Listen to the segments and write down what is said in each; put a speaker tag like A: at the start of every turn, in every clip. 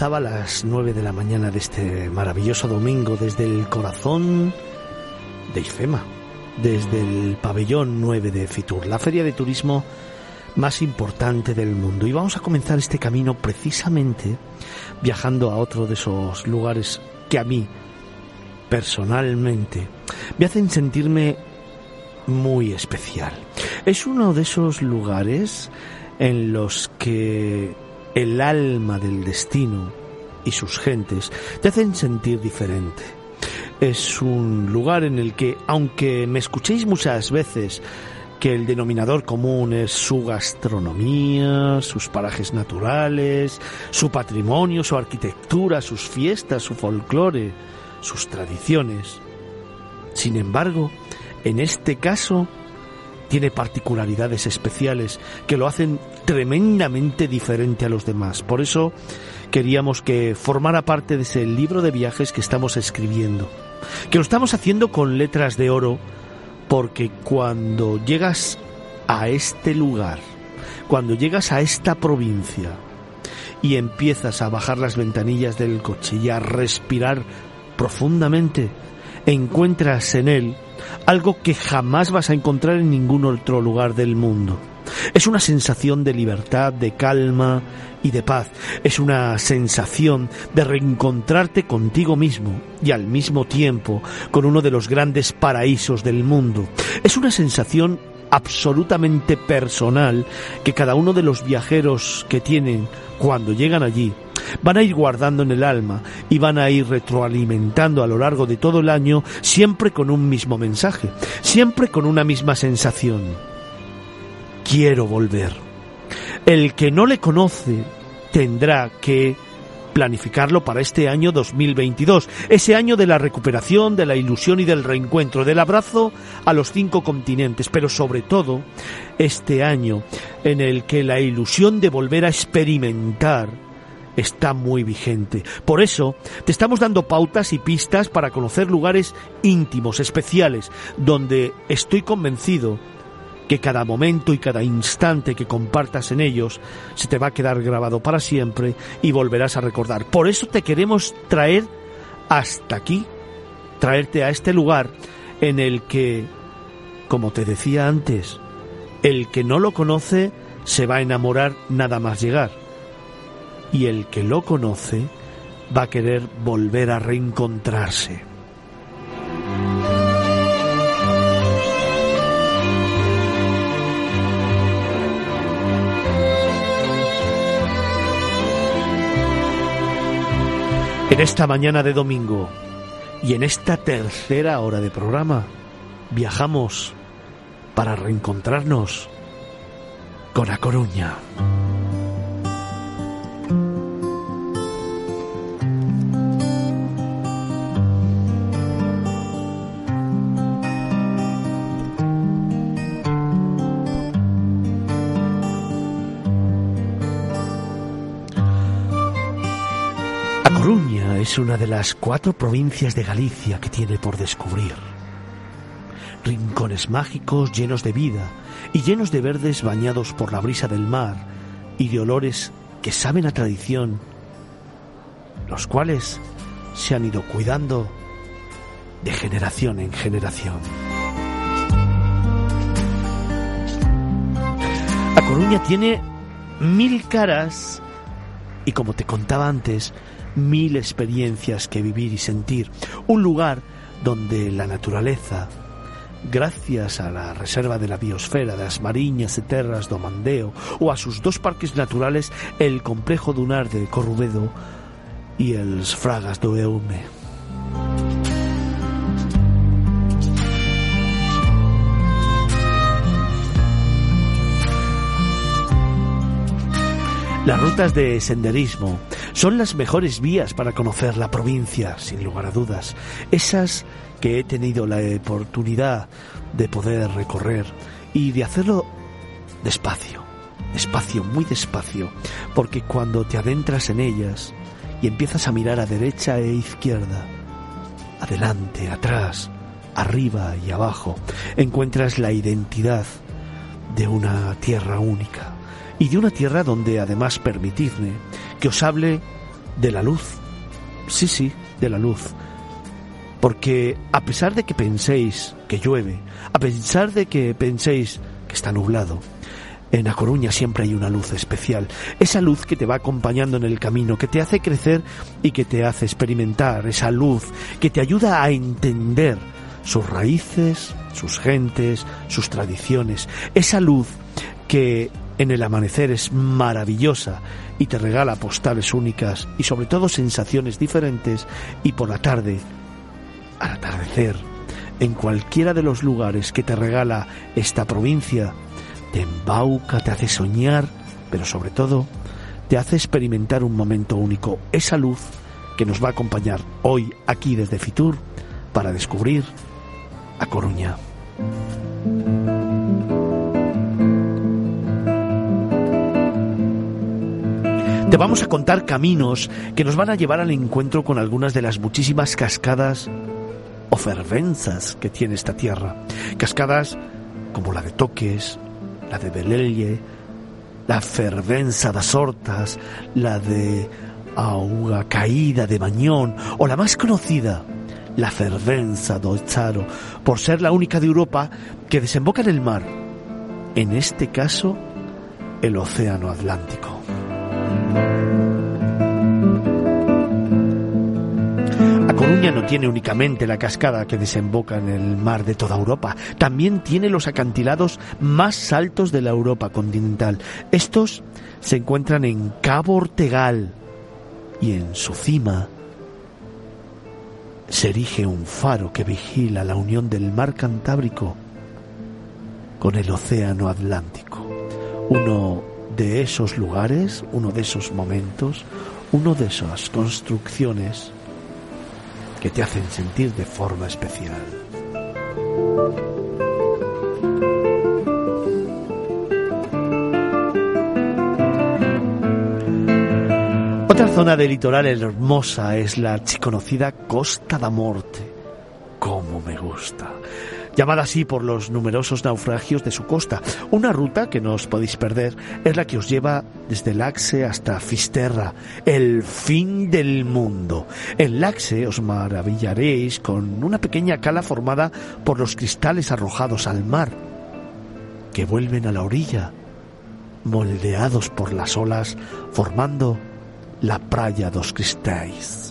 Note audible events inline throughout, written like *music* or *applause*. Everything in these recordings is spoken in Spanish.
A: Comenzaba a las 9 de la mañana de este maravilloso domingo desde el corazón de IFEMA, desde el pabellón 9 de Fitur, la feria de turismo más importante del mundo. Y vamos a comenzar este camino precisamente viajando a otro de esos lugares que a mí, personalmente, me hacen sentirme muy especial. Es uno de esos lugares en los que el alma del destino y sus gentes te hacen sentir diferente. Es un lugar en el que, aunque me escuchéis muchas veces que el denominador común es su gastronomía, sus parajes naturales, su patrimonio, su arquitectura, sus fiestas, su folclore, sus tradiciones. Sin embargo, en este caso, tiene particularidades especiales que lo hacen tremendamente diferente a los demás. Por eso queríamos que formara parte de ese libro de viajes que estamos escribiendo, que lo estamos haciendo con letras de oro, porque cuando llegas a este lugar, cuando llegas a esta provincia y empiezas a bajar las ventanillas del coche y a respirar profundamente, encuentras en él algo que jamás vas a encontrar en ningún otro lugar del mundo. Es una sensación de libertad, de calma y de paz. Es una sensación de reencontrarte contigo mismo y al mismo tiempo con uno de los grandes paraísos del mundo. Es una sensación absolutamente personal que cada uno de los viajeros que tienen cuando llegan allí van a ir guardando en el alma y van a ir retroalimentando a lo largo de todo el año siempre con un mismo mensaje, siempre con una misma sensación. Quiero volver. El que no le conoce tendrá que planificarlo para este año 2022, ese año de la recuperación, de la ilusión y del reencuentro, del abrazo a los cinco continentes, pero sobre todo este año en el que la ilusión de volver a experimentar está muy vigente. Por eso, te estamos dando pautas y pistas para conocer lugares íntimos, especiales, donde estoy convencido que cada momento y cada instante que compartas en ellos se te va a quedar grabado para siempre y volverás a recordar. Por eso te queremos traer hasta aquí, traerte a este lugar en el que, como te decía antes, el que no lo conoce se va a enamorar nada más llegar y el que lo conoce va a querer volver a reencontrarse. En esta mañana de domingo y en esta tercera hora de programa viajamos para reencontrarnos con A Coruña. Es una de las cuatro provincias de Galicia que tiene por descubrir. Rincones mágicos llenos de vida y llenos de verdes bañados por la brisa del mar y de olores que saben a tradición, los cuales se han ido cuidando de generación en generación. A Coruña tiene mil caras y como te contaba antes, mil experiencias que vivir y sentir. Un lugar donde la naturaleza, gracias a la reserva de la biosfera de las Mariñas e Terras do Mandeo o a sus dos parques naturales, el complejo dunar de Corrubedo y els Fragas do Eume. Las rutas de senderismo son las mejores vías para conocer la provincia, sin lugar a dudas. Esas que he tenido la oportunidad de poder recorrer y de hacerlo despacio, despacio, muy despacio, porque cuando te adentras en ellas y empiezas a mirar a derecha e izquierda, adelante, atrás, arriba y abajo, encuentras la identidad de una tierra única y de una tierra donde además permitidme que os hable de la luz. Sí, sí, de la luz. Porque a pesar de que penséis que llueve, a pesar de que penséis que está nublado, en A Coruña siempre hay una luz especial, esa luz que te va acompañando en el camino, que te hace crecer y que te hace experimentar, esa luz que te ayuda a entender sus raíces, sus gentes, sus tradiciones, esa luz que en el amanecer es maravillosa y te regala postales únicas y sobre todo sensaciones diferentes y por la tarde, al atardecer, en cualquiera de los lugares que te regala esta provincia, te embauca, te hace soñar, pero sobre todo te hace experimentar un momento único, esa luz que nos va a acompañar hoy aquí desde Fitur para descubrir a Coruña. Te vamos a contar caminos que nos van a llevar al encuentro con algunas de las muchísimas cascadas o fervenzas que tiene esta tierra. Cascadas como la de Toques, la de Belelle, la fervenza das Hortas, la de Auga Caída de Mañón o la más conocida, la fervenza do Charo, por ser la única de Europa que desemboca en el mar, en este caso el Océano Atlántico. A Coruña no tiene únicamente la cascada que desemboca en el mar de toda Europa, también tiene los acantilados más altos de la Europa continental. Estos se encuentran en Cabo Ortegal y en su cima se erige un faro que vigila la unión del mar Cantábrico con el océano Atlántico. Uno de esos lugares, uno de esos momentos, uno de esas construcciones que te hacen sentir de forma especial. Otra zona de litoral hermosa es la archiconocida Costa da Morte. ¡Cómo me gusta! Llamada así por los numerosos naufragios de su costa. Una ruta que no os podéis perder es la que os lleva desde Laxe hasta Fisterra, el fin del mundo. En Laxe os maravillaréis con una pequeña cala formada por los cristales arrojados al mar, que vuelven a la orilla, moldeados por las olas, formando la Praia dos Cristais.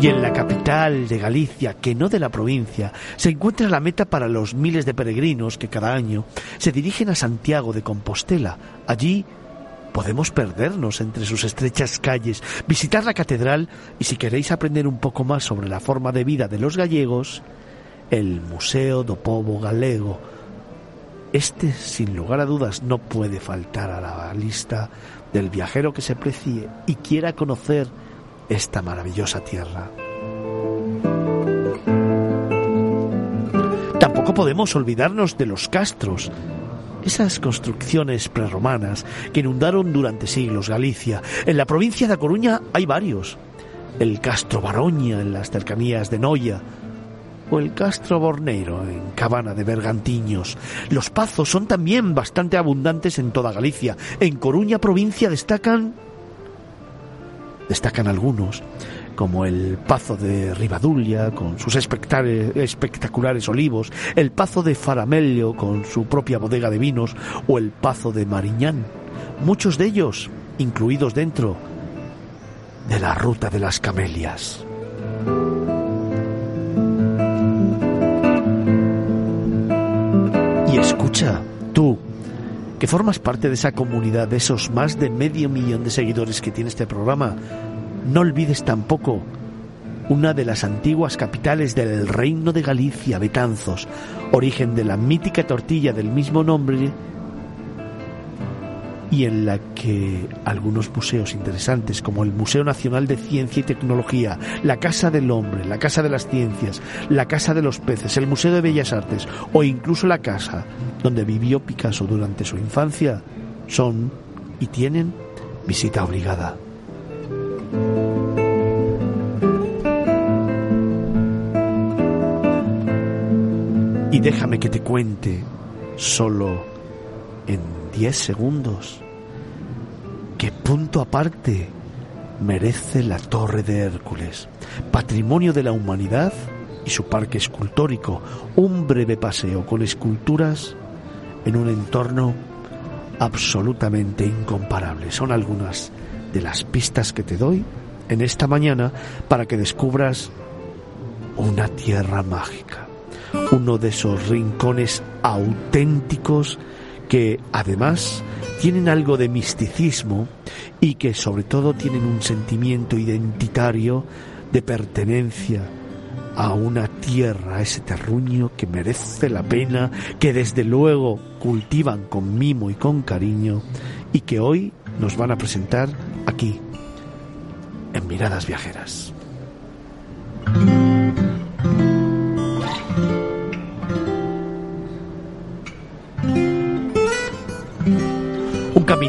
A: Y en la capital de Galicia, que no de la provincia, se encuentra la meta para los miles de peregrinos que cada año se dirigen a Santiago de Compostela. Allí podemos perdernos entre sus estrechas calles, visitar la catedral y si queréis aprender un poco más sobre la forma de vida de los gallegos, el Museo do Povo Galego. Este, sin lugar a dudas, no puede faltar a la lista del viajero que se precie y quiera conocer esta maravillosa tierra. Tampoco podemos olvidarnos de los castros, esas construcciones prerromanas que inundaron durante siglos Galicia. En la provincia de Coruña hay varios. El Castro Baroña en las cercanías de Noia, o el Castro Borneiro en Cabana de Bergantiños. Los pazos son también bastante abundantes en toda Galicia. En Coruña provincia destacan Destacan algunos, como el Pazo de Ribadulia, con sus espectaculares olivos, el Pazo de Faramelio, con su propia bodega de vinos, o el Pazo de Mariñán, muchos de ellos incluidos dentro de la Ruta de las Camelias. Y escucha, tú, que formas parte de esa comunidad, de esos más de medio millón de seguidores que tiene este programa, no olvides tampoco una de las antiguas capitales del reino de Galicia, Betanzos, origen de la mítica tortilla del mismo nombre y en la que algunos museos interesantes como el Museo Nacional de Ciencia y Tecnología, la Casa del Hombre, la Casa de las Ciencias, la Casa de los Peces, el Museo de Bellas Artes o incluso la casa donde vivió Picasso durante su infancia son y tienen visita obligada. Y déjame que te cuente solo en 10 segundos qué punto aparte merece la Torre de Hércules, patrimonio de la humanidad y su parque escultórico, un breve paseo con esculturas en un entorno absolutamente incomparable. Son algunas de las pistas que te doy en esta mañana para que descubras una tierra mágica, uno de esos rincones auténticos que además tienen algo de misticismo y que sobre todo tienen un sentimiento identitario de pertenencia a una tierra, a ese terruño que merece la pena, que desde luego cultivan con mimo y con cariño y que hoy nos van a presentar aquí, en Miradas Viajeras.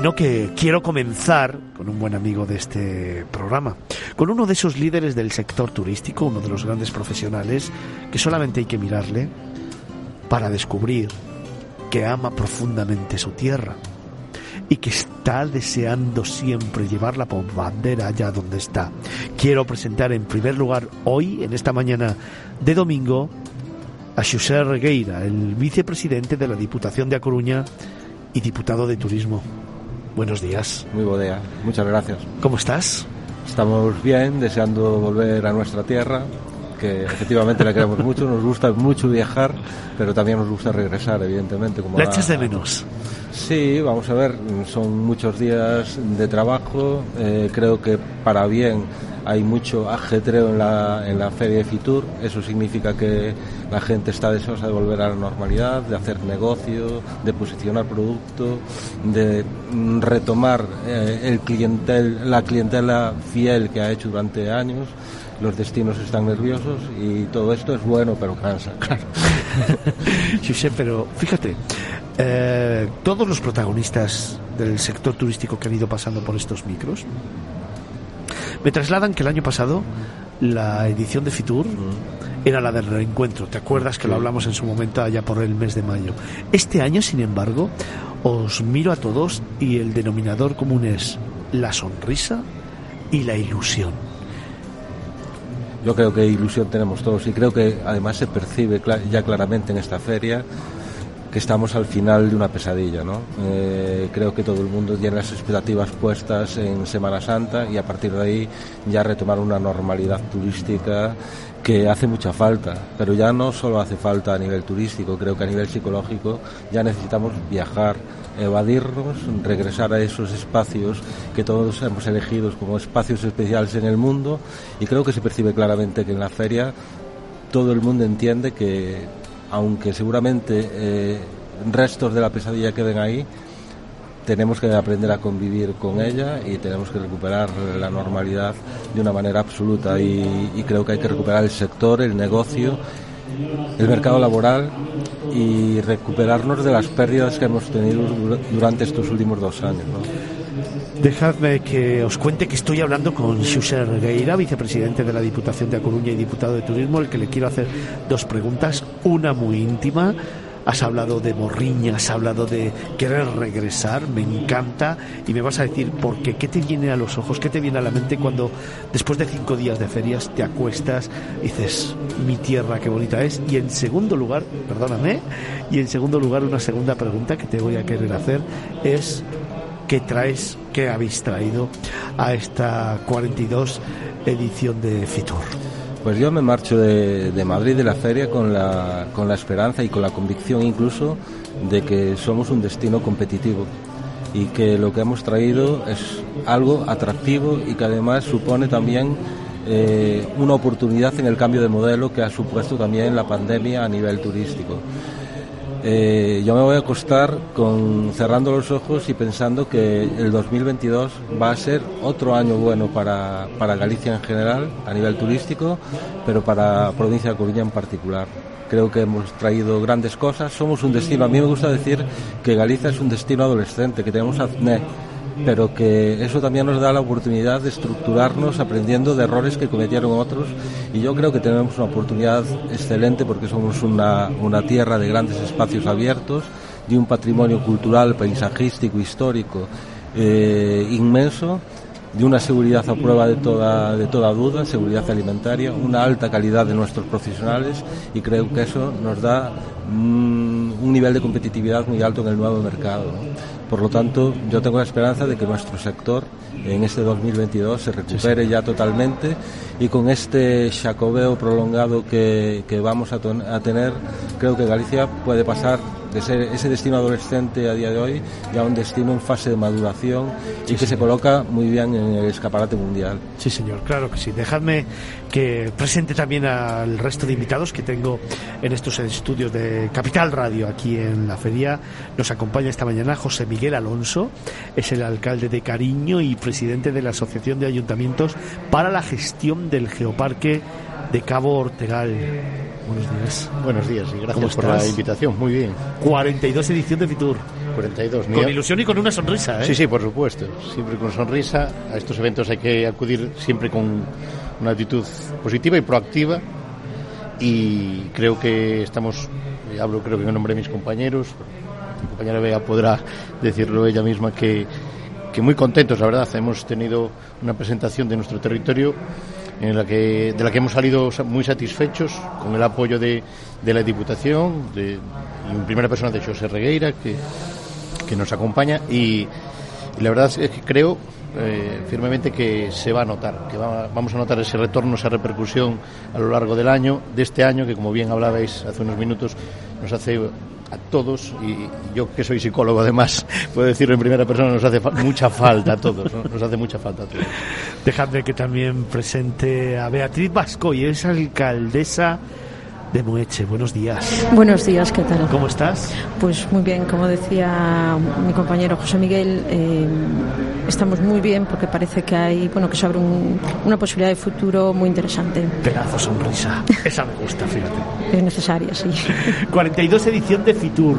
A: Camino que quiero comenzar con un buen amigo de este programa, con uno de esos líderes del sector turístico, uno de los grandes profesionales, que solamente hay que mirarle para descubrir que ama profundamente su tierra y que está deseando siempre llevarla por bandera allá donde está. Quiero presentar en primer lugar hoy, en esta mañana de domingo, a José Regueira, el vicepresidente de la Diputación de A Coruña y diputado de Turismo. Buenos días.
B: Muy buen día, muchas gracias.
A: ¿Cómo estás?
B: Estamos bien, deseando volver a nuestra tierra, que efectivamente la queremos mucho, nos gusta mucho viajar, pero también nos gusta regresar, evidentemente. Como
A: ¿La echas de menos?
B: Sí, vamos a ver, son muchos días de trabajo, eh, creo que para bien hay mucho ajetreo en la, en la feria de Fitur, eso significa que la gente está deseosa de volver a la normalidad, de hacer negocio, de posicionar producto, de mm, retomar eh, el clientel, la clientela fiel que ha hecho durante años los destinos están nerviosos y todo esto es bueno, pero cansa. *laughs* Claro. *laughs*
A: José, pero fíjate, eh, todos los protagonistas del sector turístico que han ido pasando por estos micros me trasladan que el año pasado la edición de Fitur era la del reencuentro. ¿Te acuerdas que lo hablamos en su momento allá por el mes de mayo? Este año, sin embargo, os miro a todos y el denominador común es la sonrisa y la ilusión.
B: Yo creo que ilusión tenemos todos y creo que además se percibe ya claramente en esta feria que estamos al final de una pesadilla. ¿no? Eh, creo que todo el mundo tiene las expectativas puestas en Semana Santa y a partir de ahí ya retomar una normalidad turística que hace mucha falta, pero ya no solo hace falta a nivel turístico, creo que a nivel psicológico ya necesitamos viajar, evadirnos, regresar a esos espacios que todos hemos elegido como espacios especiales en el mundo y creo que se percibe claramente que en la feria todo el mundo entiende que aunque seguramente eh, restos de la pesadilla queden ahí, tenemos que aprender a convivir con ella y tenemos que recuperar la normalidad de una manera absoluta y, creo que hay que recuperar el sector, el negocio, el mercado laboral y recuperarnos de las pérdidas que hemos tenido durante estos últimos dos años.
A: Dejadme que os cuente que estoy hablando con Xuxa Regueira, vicepresidente de la Diputación de A Coruña y diputado de Turismo, el que le quiero hacer dos preguntas, una muy íntima. Has hablado de morriña, has hablado de querer regresar, me encanta, y me vas a decir por qué, qué te viene a los ojos, qué te viene a la mente cuando después de cinco días de ferias te acuestas y dices, mi tierra, qué bonita es. Y en segundo lugar, perdóname, y en segundo lugar una segunda pregunta que te voy a querer hacer es, ¿qué traes, qué habéis traído a esta 42 edición de Fitur?
B: Pues yo me marcho de, Madrid de la feria con la, con la esperanza y con la convicción incluso de que somos un destino competitivo y que lo que hemos traído es algo atractivo y que además supone también eh, una oportunidad en el cambio de modelo que ha supuesto también la pandemia a nivel turístico. Eh, yo me voy a acostar con cerrando los ojos y pensando que el 2022 va a ser otro año bueno para, para Galicia en general a nivel turístico, pero para la provincia de Coruña en particular. Creo que hemos traído grandes cosas. Somos un destino. A mí me gusta decir que Galicia es un destino adolescente, que tenemos acné, pero que eso también nos da la oportunidad de estructurarnos aprendiendo de errores que cometieron otros y yo creo que tenemos una oportunidad excelente porque somos una, una tierra de grandes espacios abiertos, de un patrimonio cultural, paisajístico, histórico eh, inmenso de una seguridad a prueba de toda, de toda duda, seguridad alimentaria, una alta calidad de nuestros profesionales y creo que eso nos da mm, un nivel de competitividad muy alto en el nuevo mercado. Por lo tanto, yo tengo la esperanza de que nuestro sector en este 2022 se recupere ya totalmente y con este chacobeo prolongado que, que vamos a, a tener, creo que Galicia puede pasar de ser ese destino adolescente a día de hoy ya un destino en fase de maduración y que se coloca muy bien en el escaparate mundial.
A: Sí, señor, claro que sí. Dejadme que presente también al resto de invitados que tengo en estos estudios de Capital Radio aquí en la feria. Nos acompaña esta mañana José Miguel Alonso, es el alcalde de Cariño y presidente de la Asociación de Ayuntamientos para la Gestión del Geoparque de Cabo Ortegal. Buenos días.
C: Buenos días y gracias por la invitación. Muy bien.
A: 42 edición de Fitur.
C: 42.
A: Con ilusión y con una sonrisa, ¿eh?
C: Sí, sí, por supuesto. Siempre con sonrisa. A estos eventos hay que acudir siempre con una actitud positiva y proactiva. Y creo que estamos, hablo creo que en nombre de mis compañeros, mi compañera Bea podrá decirlo ella misma, que, que muy contentos, la verdad. Hemos tenido una presentación de nuestro territorio en la que, de la que hemos salido muy satisfechos con el apoyo de, la Diputación, de, en primera persona de José Regueira, que, nos acompaña, y, y la verdad es que creo eh, firmemente que se va a notar, que va, vamos a notar ese retorno, esa repercusión a lo largo del año, de este año, que como bien hablabais hace unos minutos, nos hace a todos, y yo que soy psicólogo además, puedo decirlo en primera persona, nos hace fa mucha falta a todos, ¿no? nos hace mucha falta a todos.
A: Dejadme que también presente a Beatriz Vasco y es alcaldesa de Moeche. Buenos días.
D: Buenos días, ¿qué tal?
A: ¿Cómo estás?
D: Pues muy bien, como decía mi compañero José Miguel, eh, estamos muy bien porque parece que hay, bueno, que se abre un, una posibilidad de futuro muy interesante.
A: Pedazo sonrisa. Esa me gusta, fíjate.
D: Es necesaria, sí. *laughs*
A: 42 edición de Fitur.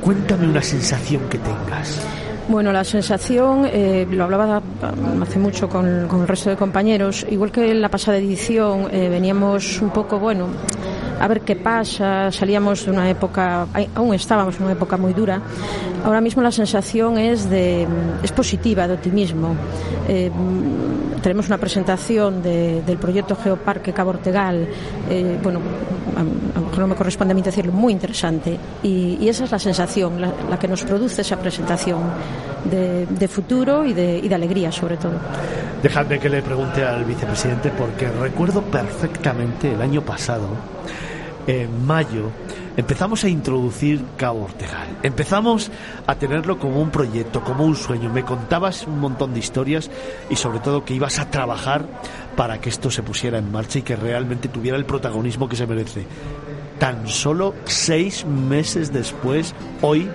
A: Cuéntame una sensación que tengas.
D: Bueno, la sensación, eh, lo hablaba hace mucho con, con, el resto de compañeros, igual que en la pasada edición eh, veníamos un poco, bueno, a ver qué pasa, salíamos de una época, aún estábamos en una época muy dura, ahora mismo la sensación es, de, es positiva, de optimismo. Eh, tenemos una presentación de, del proyecto Geoparque Cabo Ortegal, eh, bueno, a, lo mejor no me corresponde a mí decirlo, muy interesante. Y, y esa es la sensación, la, la, que nos produce esa presentación de, de futuro y de, y de, alegría, sobre todo.
A: Dejadme que le pregunte al vicepresidente, porque recuerdo perfectamente el año pasado, en mayo, empezamos a introducir Cabo Ortegal. Empezamos a tenerlo como un proyecto, como un sueño. Me contabas un montón de historias y sobre todo que ibas a trabajar para que esto se pusiera en marcha y que realmente tuviera el protagonismo que se merece. Tan solo seis meses después, hoy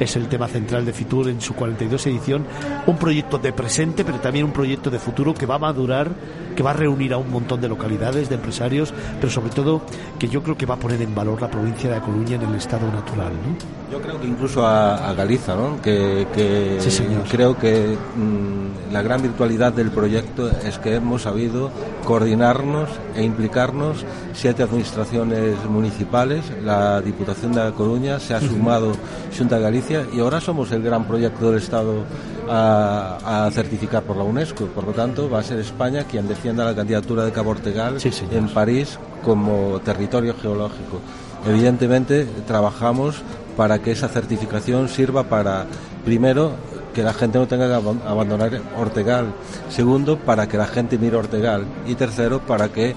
A: es el tema central de Fitur en su 42 edición, un proyecto de presente, pero también un proyecto de futuro que va a madurar, que va a reunir a un montón de localidades, de empresarios, pero sobre todo que yo creo que va a poner en valor la provincia de A Coruña en el estado natural. ¿no?
B: Yo creo que incluso a, a Galiza, ¿no? que, que
A: sí, señor.
B: creo que mmm, la gran virtualidad del proyecto es que hemos sabido coordinarnos e implicarnos siete administraciones municipales, la Diputación de A Coruña se ha sumado Junta de Y ahora somos el gran proyecto del Estado a, a, certificar por la UNESCO. Por lo tanto, va a ser España quien defienda la candidatura de Cabo Ortegal
A: sí,
B: en París como territorio geológico. Evidentemente, trabajamos para que esa certificación sirva para, primero, que la gente no tenga que abandonar Ortegal. Segundo, para que la gente mire Ortegal. Y tercero, para que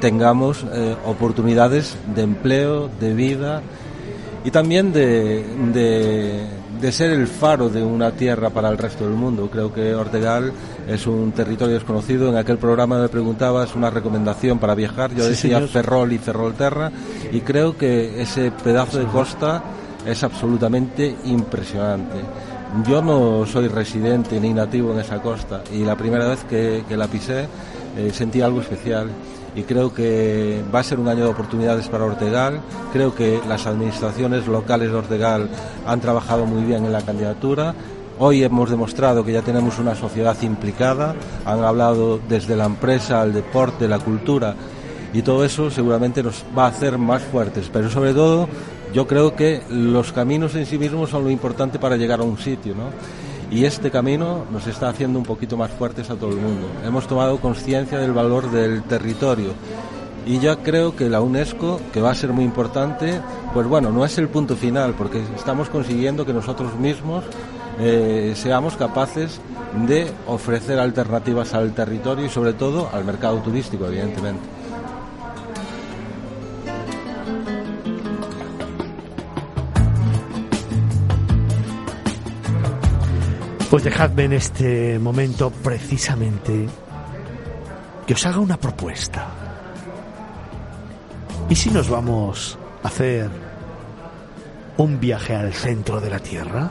B: tengamos eh, oportunidades de empleo, de vida y también de, de, de ser el faro de una tierra para el resto del mundo. Creo que Ortegal es un territorio desconocido. En aquel programa me preguntabas una recomendación para viajar. Yo decía Ferrol y Ferrolterra y creo que ese pedazo de costa es absolutamente impresionante. Yo no soy residente ni nativo en esa costa y la primera vez que, la pisé eh, sentí algo especial y creo que va a ser un año de oportunidades para Ortegal. Creo que las administraciones locales de Ortegal han trabajado muy bien en la candidatura. Hoy hemos demostrado que ya tenemos una sociedad implicada, han hablado desde la empresa, al deporte, la cultura y todo eso seguramente nos va a hacer más fuertes, pero sobre todo yo creo que los caminos en sí mismos son lo importante para llegar a un sitio, ¿no? Y este camino nos está haciendo un poquito más fuertes a todo el mundo. Hemos tomado conciencia del valor del territorio. Y ya creo que la UNESCO, que va a ser muy importante, pues bueno, no es el punto final, porque estamos consiguiendo que nosotros mismos eh, seamos capaces de ofrecer alternativas al territorio y sobre todo al mercado turístico, evidentemente.
A: Pues dejadme en este momento precisamente que os haga una propuesta. ¿Y si nos vamos a hacer un viaje al centro de la Tierra?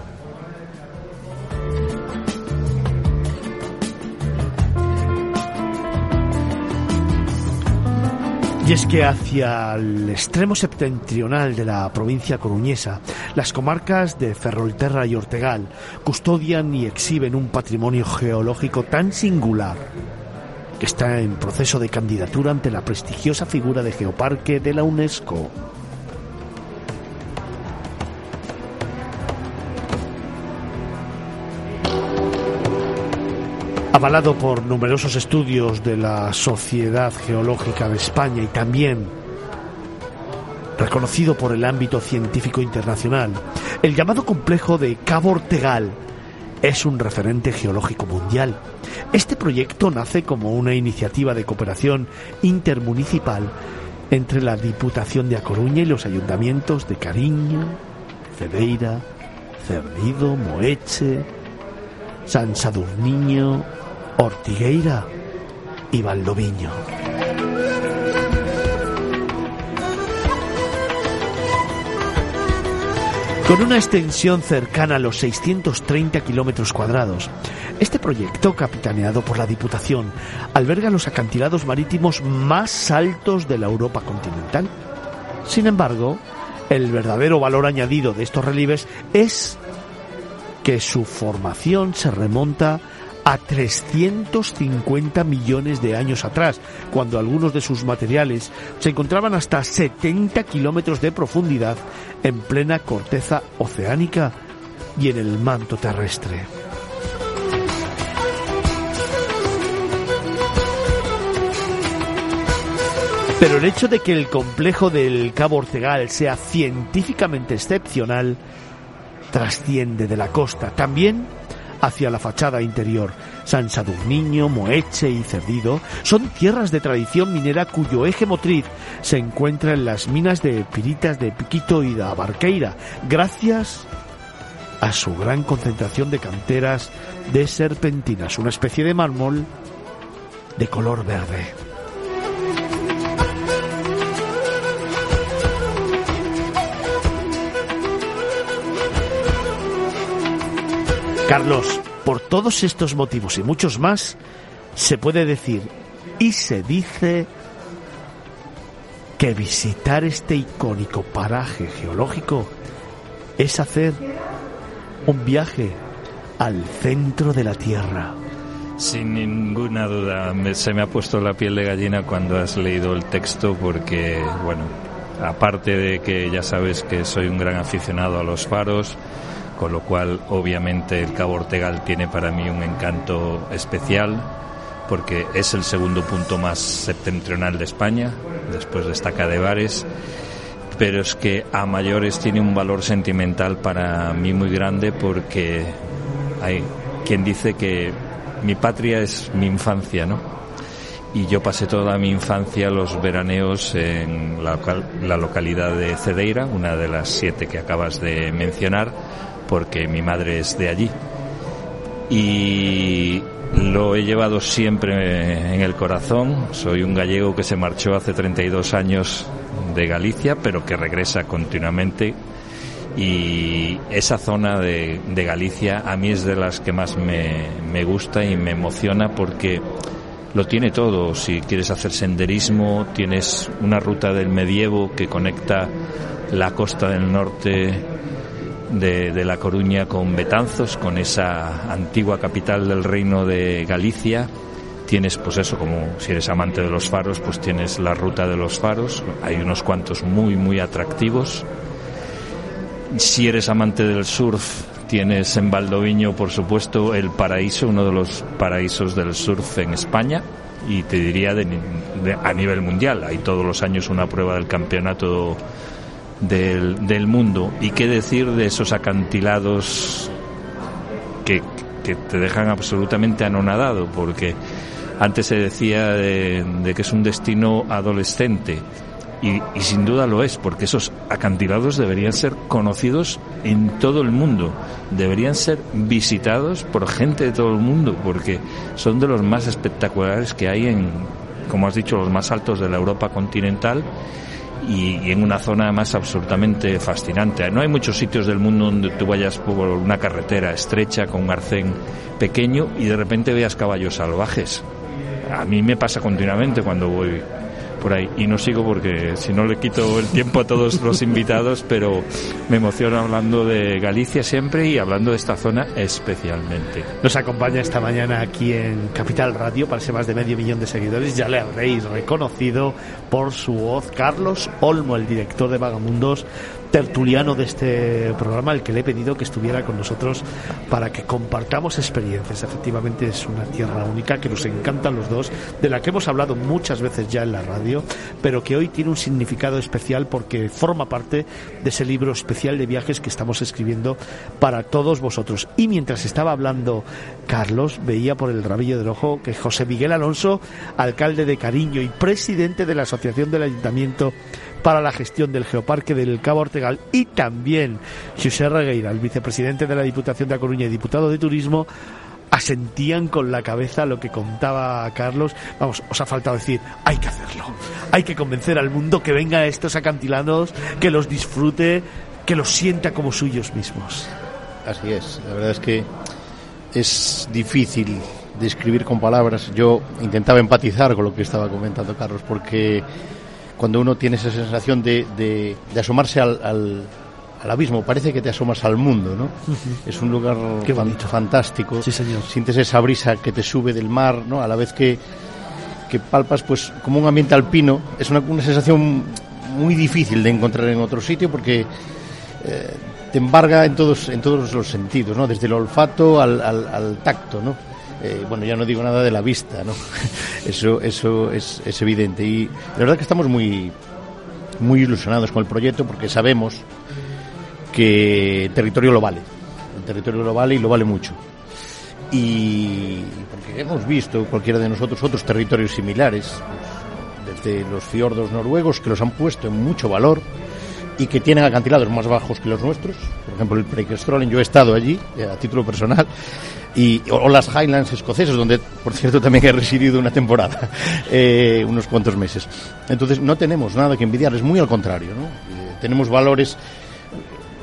A: Y es que hacia el extremo septentrional de la provincia coruñesa, las comarcas de Ferrolterra y Ortegal custodian y exhiben un patrimonio geológico tan singular que está en proceso de candidatura ante la prestigiosa figura de Geoparque de la UNESCO. Avalado por numerosos estudios de la Sociedad Geológica de España y también reconocido por el ámbito científico internacional, el llamado complejo de Cabo Ortegal es un referente geológico mundial. Este proyecto nace como una iniciativa de cooperación intermunicipal entre la Diputación de A Coruña y los ayuntamientos de Cariño, Cedeira, Cerdido, Moeche, San Sadurniño, Ortigueira y Valdoviño. Con una extensión cercana a los 630 kilómetros cuadrados, este proyecto, capitaneado por la Diputación, alberga los acantilados marítimos más altos de la Europa continental. Sin embargo, el verdadero valor añadido de estos relieves es que su formación se remonta a 350 millones de años atrás, cuando algunos de sus materiales se encontraban hasta 70 kilómetros de profundidad en plena corteza oceánica y en el manto terrestre. Pero el hecho de que el complejo del Cabo Ortegal sea científicamente excepcional trasciende de la costa. También hacia la fachada interior. San Sadurniño, Moeche y Cerdido son tierras de tradición minera cuyo eje motriz se encuentra en las minas de piritas de Piquito y de Abarqueira, gracias a su gran concentración de canteras de serpentinas, una especie de mármol de color verde. Carlos, por todos estos motivos y muchos más, se puede decir y se dice que visitar este icónico paraje geológico es hacer un viaje al centro de la Tierra.
E: Sin ninguna duda, se me ha puesto la piel de gallina cuando has leído el texto porque, bueno, aparte de que ya sabes que soy un gran aficionado a los faros, con lo cual obviamente el Cabo Ortegal tiene para mí un encanto especial porque es el segundo punto más septentrional de España, después de Estaca de Bares, pero es que a mayores tiene un valor sentimental para mí muy grande porque hay quien dice que mi patria es mi infancia, ¿no? Y yo pasé toda mi infancia los veraneos en la, la localidad de Cedeira, una de las siete que acabas de mencionar, porque mi madre es de allí. Y lo he llevado siempre en el corazón. Soy un gallego que se marchó hace 32 años de Galicia, pero que regresa continuamente. Y esa zona de, Galicia a mí es de las que más me, me gusta y me emociona porque lo tiene todo. Si quieres hacer senderismo, tienes una ruta del medievo que conecta la costa del norte de, La Coruña con Betanzos, con esa antigua capital del reino de Galicia. Tienes, pues eso, como si eres amante de los faros, pues tienes la ruta de los faros. Hay unos cuantos muy, muy atractivos. Si eres amante del surf, tienes en Valdoviño, por supuesto, el paraíso, uno de los paraísos del surf en España. Y te diría a nivel mundial. Hay todos los años una prueba del campeonato del, del mundo. ¿Y qué decir de esos acantilados que, que te dejan absolutamente anonadado? Porque antes se decía de, de que es un destino adolescente. Y, y, sin duda lo es, porque esos acantilados deberían ser conocidos en todo el mundo, deberían ser visitados por gente de todo el mundo, porque son de los más espectaculares que hay en, como has dicho, los más altos de la Europa continental y, en una zona más absolutamente fascinante. No hay muchos sitios del mundo donde tú vayas por una carretera estrecha con un arcén pequeño y de repente veas caballos salvajes. A mí me pasa continuamente cuando voy por ahí. Y no sigo porque si no le quito el tiempo a todos los invitados, pero me emociona hablando de Galicia siempre y hablando de esta zona especialmente.
A: Nos acompaña esta mañana aquí en Capital Radio, para ser más de medio millón de seguidores. Ya le habréis reconocido por su voz Carlos Olmo, el director de Vagamundos, tertuliano de este programa, al que le he pedido que estuviera con nosotros para que compartamos experiencias. Efectivamente es una tierra única que nos encantan los dos, de la que hemos hablado muchas veces ya en la radio, pero que hoy tiene un significado especial porque forma parte de ese libro especial de viajes que estamos escribiendo para todos vosotros. Y mientras estaba hablando Carlos, veía por el rabillo del ojo que José Miguel Alonso, alcalde de Cariño y presidente de la Asociación del Ayuntamiento para la gestión del Geoparque del Cabo Ortegal y también José Regueira, el vicepresidente de la Diputación de A Coruña y diputado de Turismo, asentían con la cabeza lo que contaba Carlos. Vamos, os ha faltado decir, hay que hacerlo. Hay que convencer al mundo que venga a estos acantilados, que los disfrute, que los sienta como suyos mismos.
C: Así es, la verdad es que es difícil describir con palabras. Yo intentaba empatizar con lo que estaba comentando Carlos porque cuando uno tiene esa sensación de, de, asomarse al, al, abismo, parece que te asomas al mundo, ¿no? Es un lugar fantástico.
A: Sí, señor.
C: Sientes esa brisa que te sube del mar, ¿no? A la vez que, que palpas, pues, como un ambiente alpino. Es una, una sensación muy difícil de encontrar en otro sitio porque eh, te embarga en todos, en todos los sentidos, ¿no? Desde el olfato al, al, al tacto, ¿no? Eh, bueno, ya no digo nada de la vista, ¿no? *laughs* Eso, eso es, es evidente. Y la verdad que estamos muy, muy ilusionados con el proyecto porque sabemos que el territorio lo vale. El territorio lo vale y lo vale mucho. Y porque hemos visto cualquiera de nosotros otros territorios similares, pues, desde los fiordos noruegos que los han puesto en mucho valor y que tienen acantilados más bajos que los nuestros. Por ejemplo, el Preikestrollen, yo he estado allí eh, a título personal y, o, las Highlands escoceses, donde, por cierto, también he residido una temporada, *laughs* eh, unos cuantos meses. Entonces, no tenemos nada que envidiar, es muy al contrario, ¿no? Eh, tenemos valores,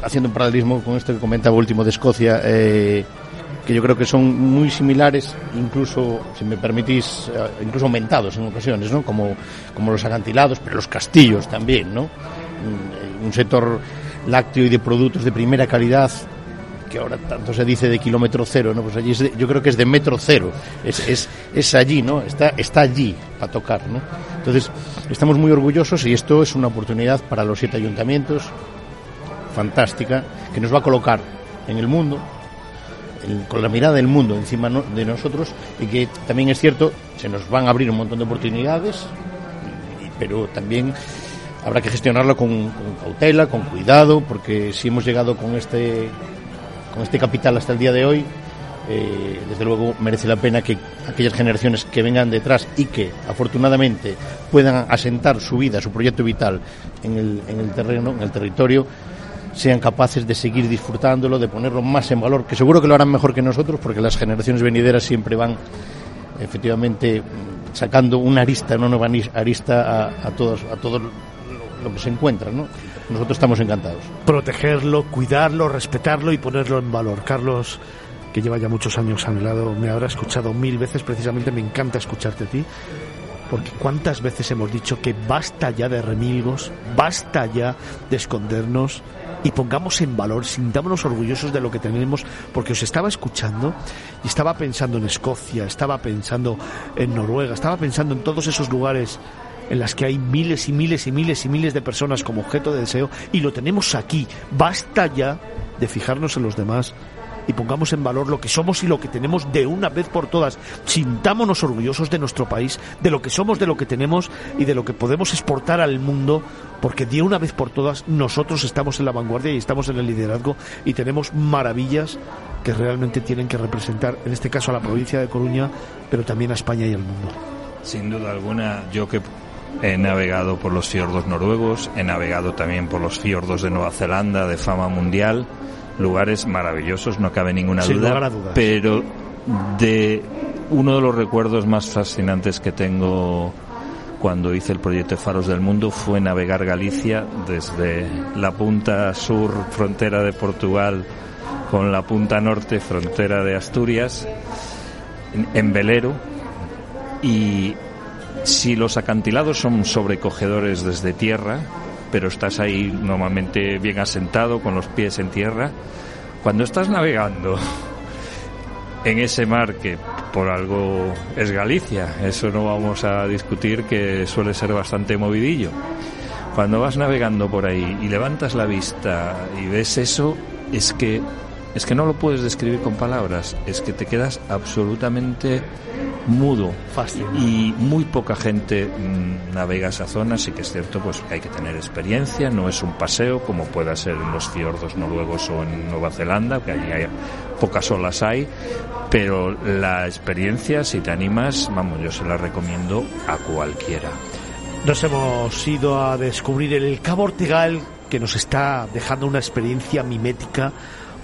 C: haciendo un paralelismo con esto que comentaba último de Escocia, que yo creo que son muy similares, incluso, si me permitís, incluso aumentados en ocasiones, ¿no? Como, como los acantilados, pero los castillos también, ¿no? Un, sector lácteo y de productos de primera calidad que ahora tanto se dice de kilómetro cero, ¿no? Pues allí yo creo que es de metro cero, es, es, es allí, ¿no? Está, está allí para tocar, ¿no? Entonces, estamos muy orgullosos y esto es una oportunidad para los siete ayuntamientos, fantástica, que nos va a colocar en el mundo, con la mirada del mundo encima de nosotros y que también es cierto, se nos van a abrir un montón de oportunidades, pero también habrá que gestionarlo con, cautela, con cuidado, porque si hemos llegado con este con este capital hasta el día de hoy, eh, desde luego merece la pena que aquellas generaciones que vengan detrás y que afortunadamente puedan asentar su vida, su proyecto vital en el, en el terreno, en el territorio, sean capaces de seguir disfrutándolo, de ponerlo más en valor, que seguro que lo harán mejor que nosotros, porque las generaciones venideras siempre van efectivamente sacando una arista, una nueva arista a, a todos, a todo lo que se encuentra, ¿no? Nosotros estamos encantados.
A: Protegerlo, cuidarlo, respetarlo y ponerlo en valor. Carlos, que lleva ya muchos años a mi lado, me habrá escuchado mil veces, precisamente me encanta escucharte a ti, porque cuántas veces hemos dicho que basta ya de remilgos, basta ya de escondernos y pongamos en valor, sintámonos orgullosos de lo que tenemos, porque os estaba escuchando y estaba pensando en Escocia, estaba pensando en Noruega, estaba pensando en todos esos lugares en las que hay miles y miles y miles y miles de personas como objeto de deseo y lo tenemos aquí. Basta ya de fijarnos en los demás y pongamos en valor lo que somos y lo que tenemos de una vez por todas. Sintámonos orgullosos de nuestro país, de lo que somos, de lo que tenemos y de lo que podemos exportar al mundo, porque de una vez por todas nosotros estamos en la vanguardia y estamos en el liderazgo y tenemos maravillas que realmente tienen que representar, en este caso a la provincia de Coruña, pero también a España y al mundo.
E: Sin duda alguna, yo que He navegado por los fiordos noruegos, he navegado también por los fiordos de Nueva Zelanda de fama mundial, lugares maravillosos, no cabe ninguna duda, pero de uno de los recuerdos más fascinantes que tengo cuando hice el proyecto Faros del Mundo fue navegar Galicia desde la punta sur, frontera de Portugal, con la punta norte, frontera de Asturias, en velero, y si los acantilados son sobrecogedores desde tierra, pero estás ahí normalmente bien asentado, con los pies en tierra, cuando estás navegando en ese mar que por algo es Galicia, eso no vamos a discutir que suele ser bastante movidillo. Cuando vas navegando por ahí y levantas la vista y ves eso, es que es que no lo puedes describir con palabras, es que te quedas absolutamente mudo y muy poca gente mm, navega esa zona, sí que es cierto pues que hay que tener experiencia, no es un paseo como pueda ser en los fiordos noruegos o en Nueva Zelanda, que allí hay, pocas olas hay, pero la experiencia, si te animas, vamos, yo se la recomiendo a cualquiera.
A: Nos hemos ido a descubrir el Cabo Ortegal que nos está dejando una experiencia mimética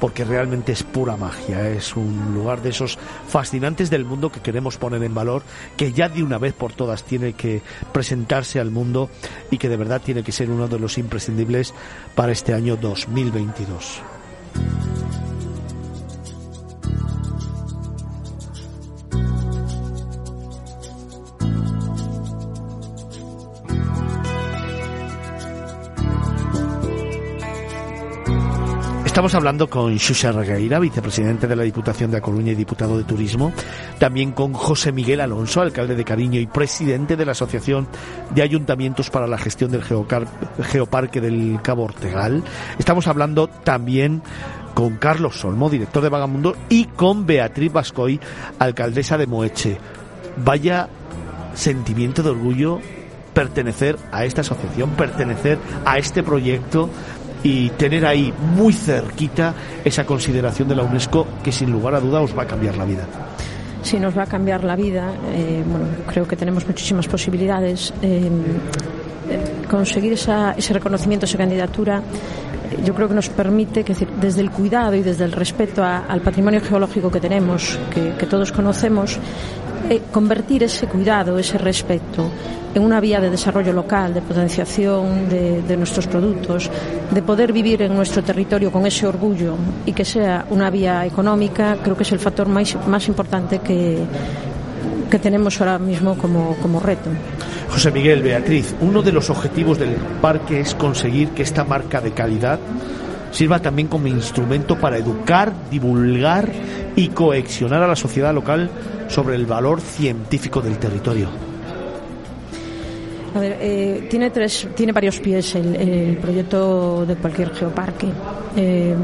A: porque realmente es pura magia, es un lugar de esos fascinantes del mundo que queremos poner en valor, que ya de una vez por todas tiene que presentarse al mundo y que de verdad tiene que ser uno de los imprescindibles para este año 2022. Estamos hablando con Xuxa Regueira, vicepresidente de la Diputación de A Coruña y diputado de Turismo, también con José Miguel Alonso, alcalde de Cariño y presidente de la Asociación de Ayuntamientos para la Gestión del Geoparque del Cabo Ortegal. Estamos hablando también con Carlos Solmo, director de Vagamundo, y con Beatriz Bascoy, alcaldesa de Moeche. Vaya sentimiento de orgullo pertenecer a esta asociación, pertenecer a este proyecto y tener ahí muy cerquita esa consideración de la UNESCO que sin lugar a duda os va a cambiar la vida.
D: Sí, nos va a cambiar la vida. Eh, bueno, creo que tenemos muchísimas posibilidades. Eh, conseguir esa, ese reconocimiento, esa candidatura, yo creo que nos permite, que desde el cuidado y desde el respeto al patrimonio geológico que tenemos, que, todos conocemos, eh, convertir ese cuidado, ese respeto en una vía de desarrollo local, de potenciación de, nuestros productos, de poder vivir en nuestro territorio con ese orgullo y que sea una vía económica, creo que es el factor más, más importante que, que tenemos ahora mismo como, como reto.
A: José Miguel, Beatriz, uno de los objetivos del parque es conseguir que esta marca de calidad sirva también como instrumento para educar, divulgar y coexionar a la sociedad local sobre el valor científico del territorio.
D: Eh, tiene tres, tiene varios pies el, proyecto de cualquier geoparque. Eh,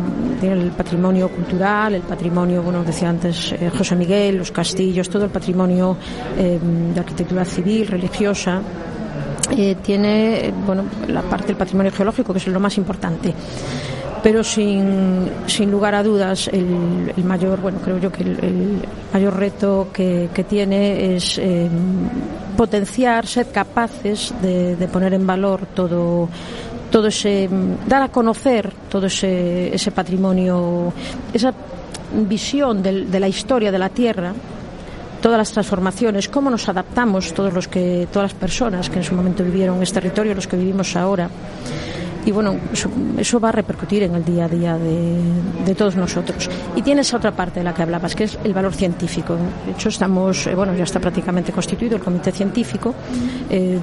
D: tiene el patrimonio cultural, el patrimonio, bueno, decía antes eh, José Miguel, los castillos, todo el patrimonio de arquitectura civil, religiosa. tiene, bueno, la parte del patrimonio geológico, que es lo más importante pero sin, sin lugar a dudas el, el, mayor, bueno, creo yo que el, mayor reto que, que tiene es potenciar, ser capaces de, de, poner en valor todo todo ese dar a conocer todo ese, ese patrimonio, esa visión de, de la historia de la tierra todas las transformaciones, cómo nos adaptamos todos los que, todas las personas que en su momento vivieron este territorio, los que vivimos ahora. Y bueno, eso, va a repercutir en el día a día de, todos nosotros. Y tiene esa otra parte de la que hablabas, que es el valor científico. De hecho, estamos, eh, bueno, ya está prácticamente constituido el comité científico. Eh,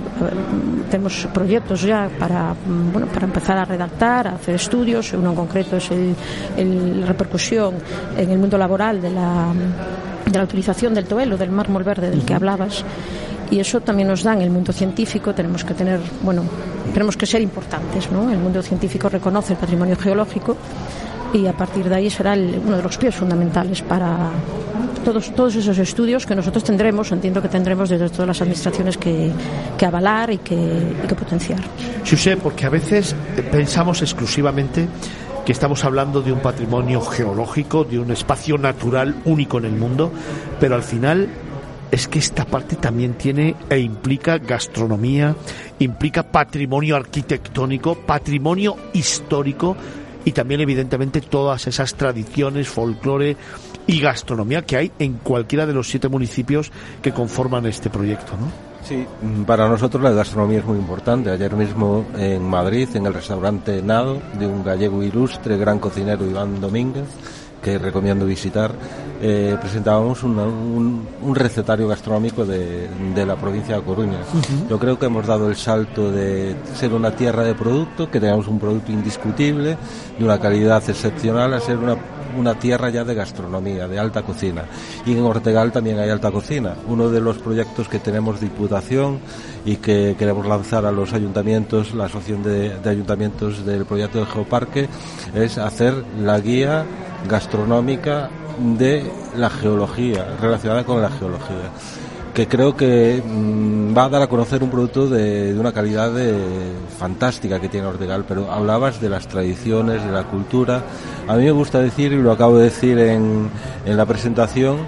D: tenemos proyectos ya para, bueno, para empezar a redactar, a hacer estudios. Uno en concreto es la repercusión en el mundo laboral de la de la utilización del toelo, del mármol verde del que hablabas. Y eso también nos da en el mundo científico, tenemos que tener, bueno, tenemos que ser importantes, ¿no? El mundo científico reconoce el patrimonio geológico y a partir de ahí será uno de los pies fundamentales para todos, todos esos estudios que nosotros tendremos, entiendo que tendremos desde todas las administraciones que, que avalar y que, y que potenciar.
A: sé porque a veces pensamos exclusivamente que estamos hablando de un patrimonio geológico, de un espacio natural único en el mundo, pero al final es que esta parte también tiene e implica gastronomía, implica patrimonio arquitectónico, patrimonio histórico y también evidentemente todas esas tradiciones, folclore y gastronomía que hay en cualquiera de los siete municipios que conforman este proyecto, ¿no?
B: Sí, para nosotros la gastronomía es muy importante. Ayer mismo en Madrid, en el restaurante Nado, de un gallego ilustre, gran cocinero Iván Domínguez, que recomiendo visitar, eh, presentábamos un, recetario gastronómico de, la provincia de Coruña. Yo creo que hemos dado el salto de ser una tierra de producto, que tengamos un producto indiscutible, de una calidad excepcional, a ser una una tierra ya de gastronomía, de alta cocina. Y en Ortegal también hay alta cocina. Uno de los proyectos que tenemos de Diputación y que queremos lanzar a los ayuntamientos, la asociación de, ayuntamientos del proyecto de Geoparque, es hacer la guía gastronómica de la geología, relacionada con la geología que creo que mm, va a dar a conocer un producto de, una calidad fantástica que tiene Ortegal, pero hablabas de las tradiciones, de la cultura. A mí me gusta decir, y lo acabo de decir en, en la presentación,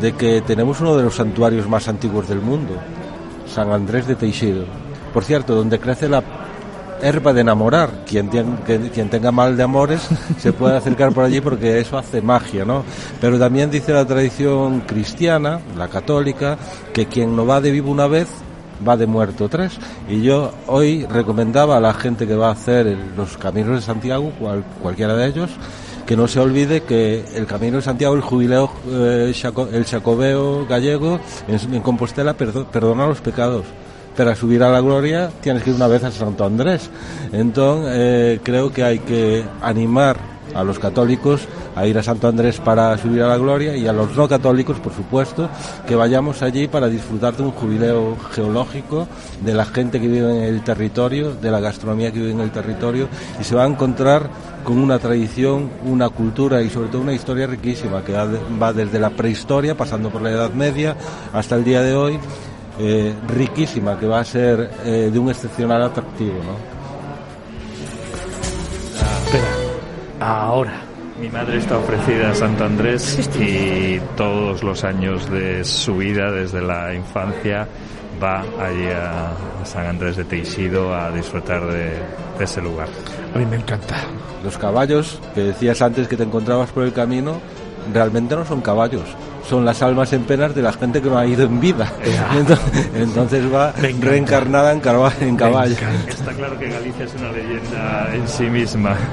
B: de que tenemos uno de los santuarios más antiguos del mundo, San Andrés de Teixido. Por cierto, donde crece la herba de enamorar. Quien, quien tenga mal de amores se puede acercar por allí porque eso hace magia, ¿no? Pero también dice la tradición cristiana, la católica, que quien no va de vivo una vez va de muerto tres. Y yo hoy recomendaba a la gente que va a hacer los caminos de Santiago, cualquiera de ellos, que no se olvide que el Camino de Santiago, el jubileo, eh, el chacobeo gallego en, Compostela perdona los pecados para subir a la gloria tienes que ir una vez a Santo Andrés. Entonces, eh, creo que hay que animar a los católicos a ir a Santo Andrés para subir a la gloria y a los no católicos, por supuesto, que vayamos allí para disfrutar de un jubileo geológico, de la gente que vive en el territorio, de la gastronomía que vive en el territorio y se va a encontrar con una tradición, una cultura y sobre todo una historia riquísima que va desde la prehistoria, pasando por la Edad Media hasta el día de hoy eh, riquísima que va a ser eh, de un excepcional atractivo, ¿no?
A: ahora.
E: Mi madre está ofrecida a Santo Andrés y todos los años de su vida, desde la infancia, va allí a, San Andrés de Teixido a disfrutar de, de, ese lugar.
A: A mí me encanta.
B: Los caballos que decías antes que te encontrabas por el camino, realmente no son caballos, son las almas en penas de la gente que no ha ido en vida. *laughs* *laughs* Entonces, va reencarnada en, en caballo.
E: Está claro que Galicia es una leyenda en sí misma. *laughs*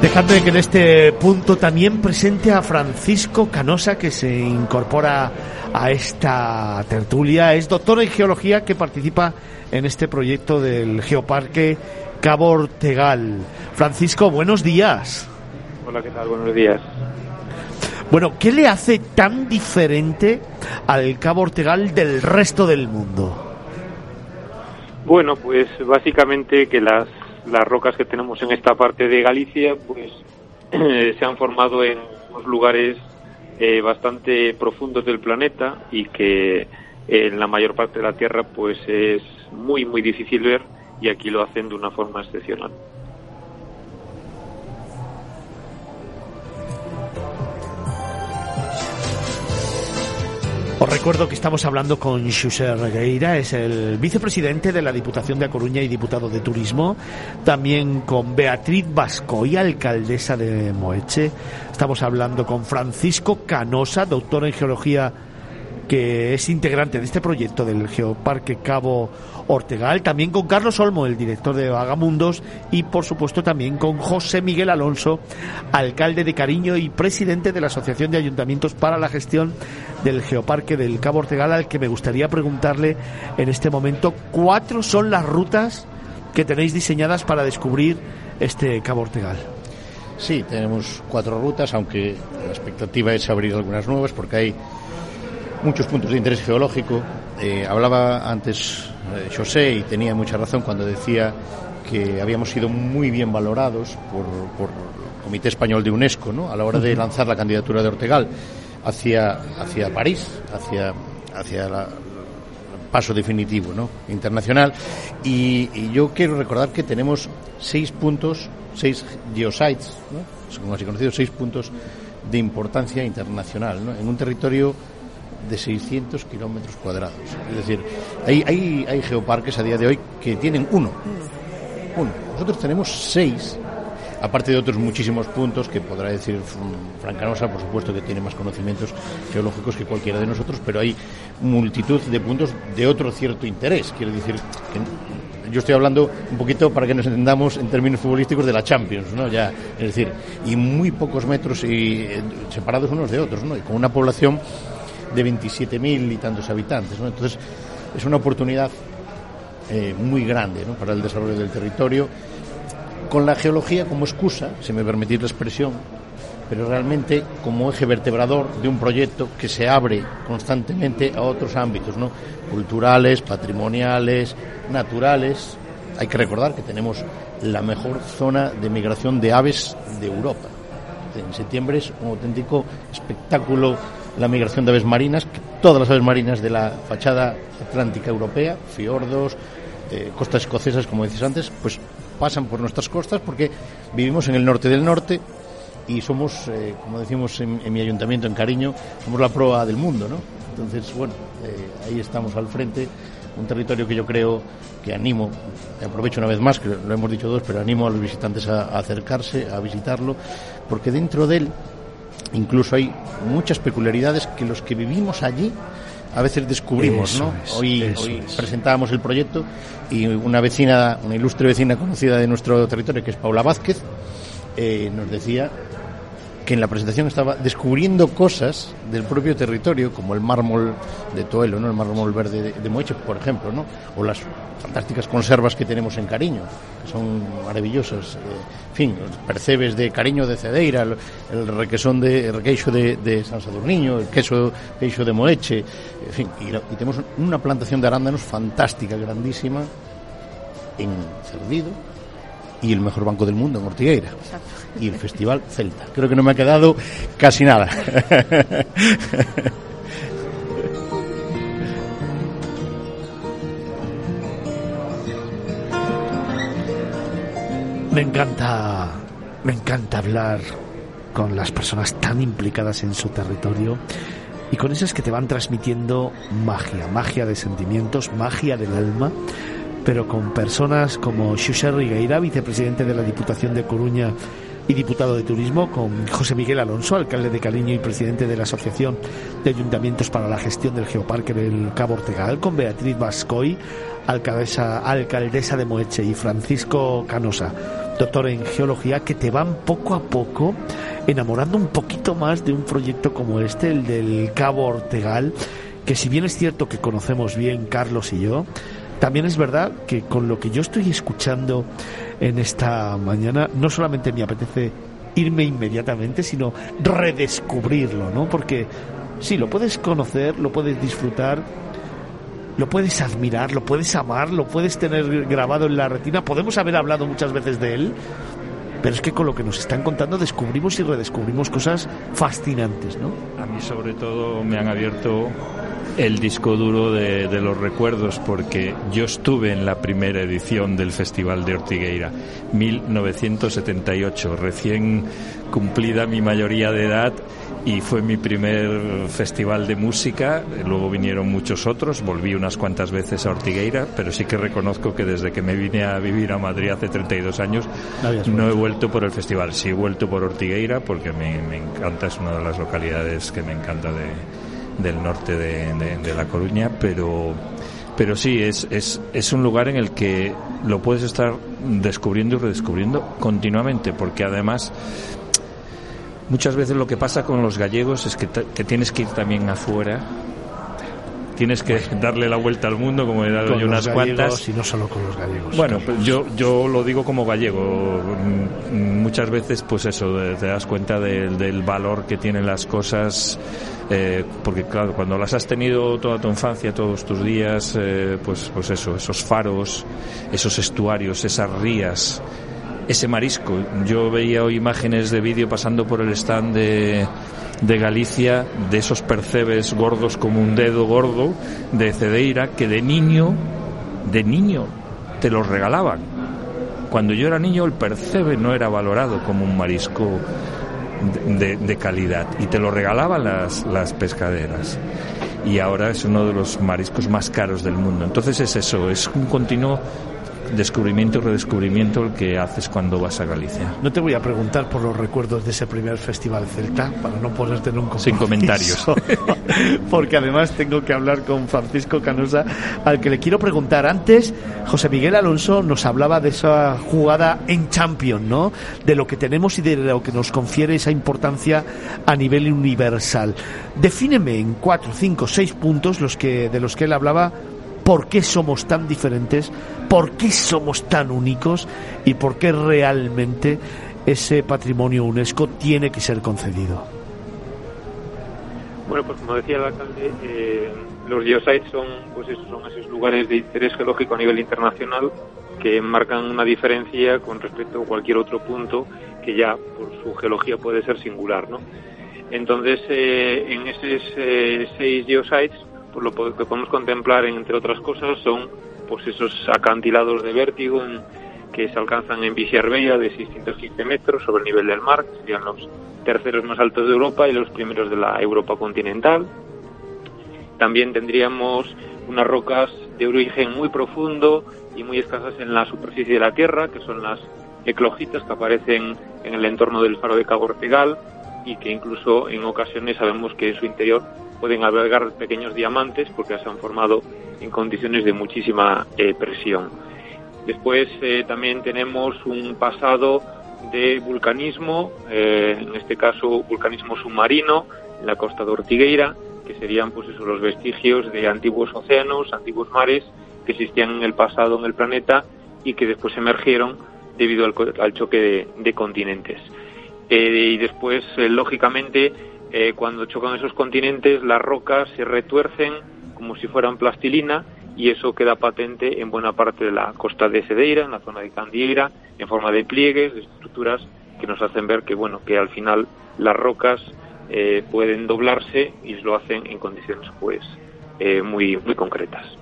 A: Dejadme que en este punto también presente a Francisco Canosa, que se incorpora a esta tertulia. Es doctor en geología que participa en este proyecto del Geoparque Cabo Ortegal. Francisco, buenos días.
F: Hola, ¿qué tal? Buenos días.
A: Bueno, ¿qué le hace tan diferente al Cabo Ortegal del resto del mundo?
F: Bueno, pues básicamente que las, las rocas que tenemos en esta parte de Galicia, pues *clears throat* se han formado en unos lugares eh, bastante profundos del planeta y que en la mayor parte de la Tierra pues es muy muy difícil ver y aquí lo hacen de una forma excepcional.
A: Os recuerdo que estamos hablando con Xusé Regueira, es el vicepresidente de la Diputación de A Coruña y diputado de Turismo. También con Beatriz Vascoy, alcaldesa de Moeche. Estamos hablando con Francisco Canosa, doctor en Geología que es integrante de este proyecto del Geoparque Cabo Ortegal, también con Carlos Olmo, el director de Vagamundos, y por supuesto también con José Miguel Alonso, alcalde de Cariño y presidente de la Asociación de Ayuntamientos para la Gestión del Geoparque del Cabo Ortegal, al que me gustaría preguntarle en este momento cuatro son las rutas que tenéis diseñadas para descubrir este Cabo Ortegal.
C: Sí, tenemos cuatro rutas, aunque la expectativa es abrir algunas nuevas porque hay muchos puntos de interés geológico. Eh, hablaba antes eh, José y tenía mucha razón cuando decía que habíamos sido muy bien valorados por, el Comité Español de UNESCO ¿no? a la hora de lanzar la candidatura de Ortegal hacia, hacia París, hacia, hacia la, el paso definitivo ¿no? internacional. Y, yo quiero recordar que tenemos seis puntos, seis geosites, ¿no? como así conocidos, seis puntos de importancia internacional ¿no? en un territorio de 600 kilómetros cuadrados. Es decir, hay, hay, hay geoparques a día de hoy que tienen uno. Uno. Nosotros tenemos seis, aparte de otros muchísimos puntos que podrá decir Francanosa, por supuesto que tiene más conocimientos geológicos que cualquiera de nosotros, pero hay multitud de puntos de otro cierto interés. Quiero decir que yo estoy hablando un poquito para que nos entendamos en términos futbolísticos de la Champions, ¿no? Ya, es decir, y muy pocos metros y eh, separados unos de otros, ¿no? Y con una población de 27.000 y tantos habitantes. Entonces, es una oportunidad eh, muy grande para el desarrollo del territorio, con la geología como excusa, si me permitís la expresión, pero realmente como eje vertebrador de un proyecto que se abre constantemente a otros ámbitos, ¿no? culturales, patrimoniales, naturales. Hay que recordar que tenemos la mejor zona de migración de aves de Europa. En septiembre es un auténtico espectáculo la migración de aves marinas, todas las aves marinas de la fachada atlántica europea, fiordos, eh, costas escocesas, como dices antes, pues pasan por nuestras costas porque vivimos en el norte del norte y somos, eh, como decimos en, mi ayuntamiento, en Cariño, somos la proa del mundo, ¿no? Entonces, bueno, eh, ahí estamos al frente, un territorio que yo creo que animo, aprovecho una vez más, que lo hemos dicho dos, pero animo a los visitantes a acercarse, a visitarlo, porque dentro de él Incluso hay muchas peculiaridades que los que vivimos allí a veces descubrimos, ¿no? hoy, presentábamos el proyecto y una vecina, una ilustre vecina conocida de nuestro territorio, que es Paula Vázquez, eh, nos decía que en la presentación estaba descubriendo cosas del propio territorio, como el mármol de Toelo, ¿no? el mármol verde de, Moeche, por ejemplo, ¿no? o las fantásticas conservas que tenemos en Cariño, que son maravillosas. Eh, en fin, los percebes de Cariño de Cedeira, el, requesón de el requeixo de, de, San Sadurniño, el queso queixo de Moeche, en fin, y, y tenemos una plantación de arándanos fantástica, grandísima, en Cerdido, y el mejor banco del mundo en Ortigueira. Y el Festival Celta. Creo que no me ha quedado casi nada.
A: Me encanta, me encanta hablar con las personas tan implicadas en su territorio y con esas que te van transmitiendo magia, magia de sentimientos, magia del alma pero con personas como Xuxa Rigueira, vicepresidente de la Diputación de Coruña y diputado de Turismo, con José Miguel Alonso, alcalde de Cariño y presidente de la Asociación de Ayuntamientos para la Gestión del Geoparque del Cabo Ortegal, con Beatriz Vascoy, alcaldesa, alcaldesa de Moeche, y Francisco Canosa, doctor en Geología, que te van poco a poco enamorando un poquito más de un proyecto como este, el del Cabo Ortegal, que si bien es cierto que conocemos bien Carlos y yo, también es verdad que con lo que yo estoy escuchando en esta mañana, no solamente me apetece irme inmediatamente, sino redescubrirlo, ¿no? Porque sí, lo puedes conocer, lo puedes disfrutar, lo puedes admirar, lo puedes amar, lo puedes tener grabado en la retina, podemos haber hablado muchas veces de él, pero es que con lo que nos están contando descubrimos y redescubrimos cosas fascinantes, ¿no?
E: A mí sobre todo me han abierto el disco duro de, de, los recuerdos porque yo estuve en la primera edición del Festival de Ortigueira, 1978, recién cumplida mi mayoría de edad y fue mi primer festival de música. Luego vinieron muchos otros, volví unas cuantas veces a Ortigueira, pero sí que reconozco que desde que me vine a vivir a Madrid hace 32 años no he vuelto por el festival. Sí he vuelto por Ortigueira porque me, me encanta, es una de las localidades que me encanta de, del norte de, La Coruña, pero pero sí, es, es, es un lugar en el que lo puedes estar descubriendo y redescubriendo continuamente, porque además muchas veces lo que pasa con los gallegos es que, que tienes que ir también afuera tienes que darle la vuelta al mundo, como he dado
A: con
E: yo unas
A: los gallegos
E: cuantas.
A: Y no solo con los gallegos.
E: Bueno, pues yo, yo lo digo como gallego. Mm, Muchas veces, pues eso, te das cuenta del, del valor que tienen las cosas. eh, porque claro, cuando las has tenido toda tu infancia, todos tus días, eh, pues, pues eso, esos faros, esos estuarios, esas rías, ese marisco. Yo veía hoy imágenes de vídeo pasando por el stand de, de Galicia, de esos percebes gordos como un dedo gordo de Cedeira, que de niño, de niño, te los regalaban. Cuando yo era niño el percebe no era valorado como un marisco de, de- calidad y te lo regalaban las, las pescaderas. Y ahora es uno de los mariscos más caros del mundo. Entonces es eso, es un continuo descubrimiento y redescubrimiento el que haces cuando vas a Galicia.
A: No te voy a preguntar por los recuerdos de ese primer festival celta para no ponerte en un
E: Sin
A: compromiso. *laughs* Porque además tengo que hablar con Francisco Canosa, al que le quiero preguntar. Antes, José Miguel Alonso nos hablaba de esa jugada en Champions, ¿no? De lo que tenemos y de lo que nos confiere esa importancia a nivel universal. Defíneme en cuatro, cinco, seis puntos los que de los que él hablaba por qué somos tan diferentes, por qué somos tan únicos y por qué realmente ese patrimonio UNESCO tiene que ser concedido.
F: Bueno, pues como decía el alcalde, eh, los geosites son, pues esos, son esos lugares de interés geológico a nivel internacional que marcan una diferencia con respecto a cualquier otro punto que ya por su geología puede ser singular, ¿no? Entonces, eh, en esos eh, seis geosites, lo po- que podemos contemplar, entre otras cosas, son pues esos acantilados de vértigo que se alcanzan en Viciarbella de 615 metros sobre el nivel del mar, que serían los terceros más altos de Europa y los primeros de la Europa continental. También tendríamos unas rocas de origen muy profundo y muy escasas en la superficie de la Tierra, que son las eclogitas que aparecen en el entorno del faro de Cabo Ortegal y que incluso en ocasiones sabemos que en su interior pueden albergar pequeños diamantes porque se han formado en condiciones de muchísima eh, presión. Después eh, también tenemos un pasado de vulcanismo, eh, en este caso vulcanismo submarino, en la costa de Ortigueira, que serían pues eso, los vestigios de antiguos océanos, antiguos mares que existían en el pasado en el planeta y que después emergieron debido al, choque de continentes. Eh, y después, eh, lógicamente, eh, cuando chocan esos continentes, las rocas se retuercen como si fueran plastilina y eso queda patente en buena parte de la costa de Cedeira, en la zona de Candieira, en forma de pliegues, de estructuras que nos hacen ver que, bueno, que al final las rocas pueden doblarse y lo hacen en condiciones, pues, muy, muy concretas.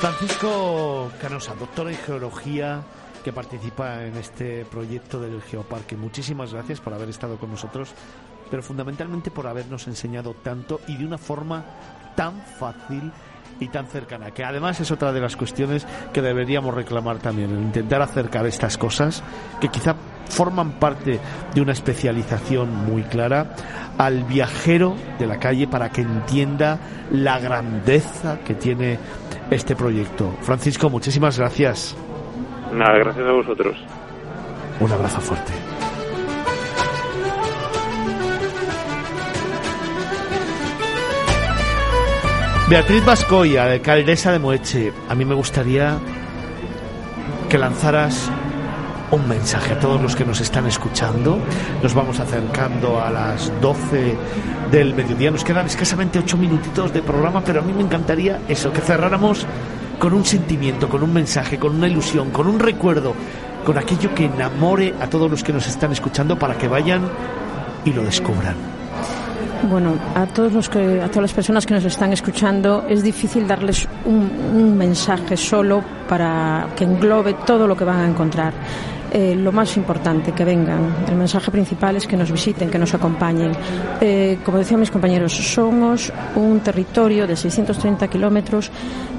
A: Francisco Canosa, doctor en geología que participa en este proyecto del Geoparque. Muchísimas gracias por haber estado con nosotros, pero fundamentalmente por habernos enseñado tanto y de una forma tan fácil y tan cercana, que además es otra de las cuestiones que deberíamos reclamar también, el intentar acercar estas cosas que quizá forman parte de una especialización muy clara al viajero de la calle para que entienda la grandeza que tiene este proyecto. Francisco, muchísimas gracias.
F: Nada, gracias a vosotros.
A: Un abrazo fuerte. Beatriz Vascoya, alcaldesa de Moeche, a mí me gustaría que lanzaras un mensaje a todos los que nos están escuchando. Nos vamos acercando a las 12 del mediodía. Nos quedan escasamente 8 minutitos de programa, pero a mí me encantaría eso, que cerráramos con un sentimiento, con un mensaje, con una ilusión, con un recuerdo con aquello que enamore a todos los que nos están escuchando para que vayan y lo descubran?
D: Bueno, a todos los que, a todas las personas que nos están escuchando es difícil darles un, un mensaje solo para que englobe todo lo que van a encontrar. Eh, lo más importante, que vengan. El mensaje principal es que nos visiten, que nos acompañen. Eh, como decían mis compañeros, somos un territorio de 630 kilómetros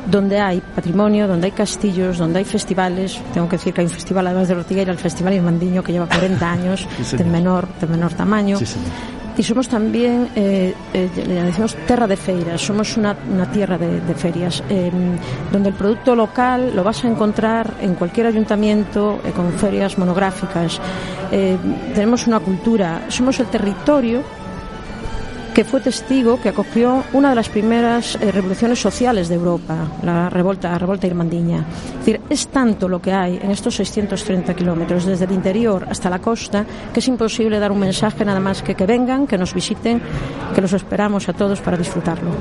D: donde hay patrimonio, donde hay castillos, donde hay festivales. Tengo que decir que hay un festival, además de Ortigueira, el Festival Irmandiño, que lleva 40 *laughs* años,
A: Sí,
D: de menor, de menor tamaño.
A: Sí.
D: Y somos también, eh, eh, le decimos terra de feiras, somos una, tierra de, de ferias, eh, donde el producto local lo vas a encontrar en cualquier ayuntamiento eh, con ferias monográficas. Eh, tenemos una cultura, somos el territorio que fue testigo, que acogió una de las primeras eh, revoluciones sociales de Europa, la revolta, la revolta irmandiña. Es decir, es tanto lo que hay en estos 630 kilómetros, desde el interior hasta la costa, que es imposible dar un mensaje nada más que que vengan, que nos visiten, que los esperamos a todos para disfrutarlo.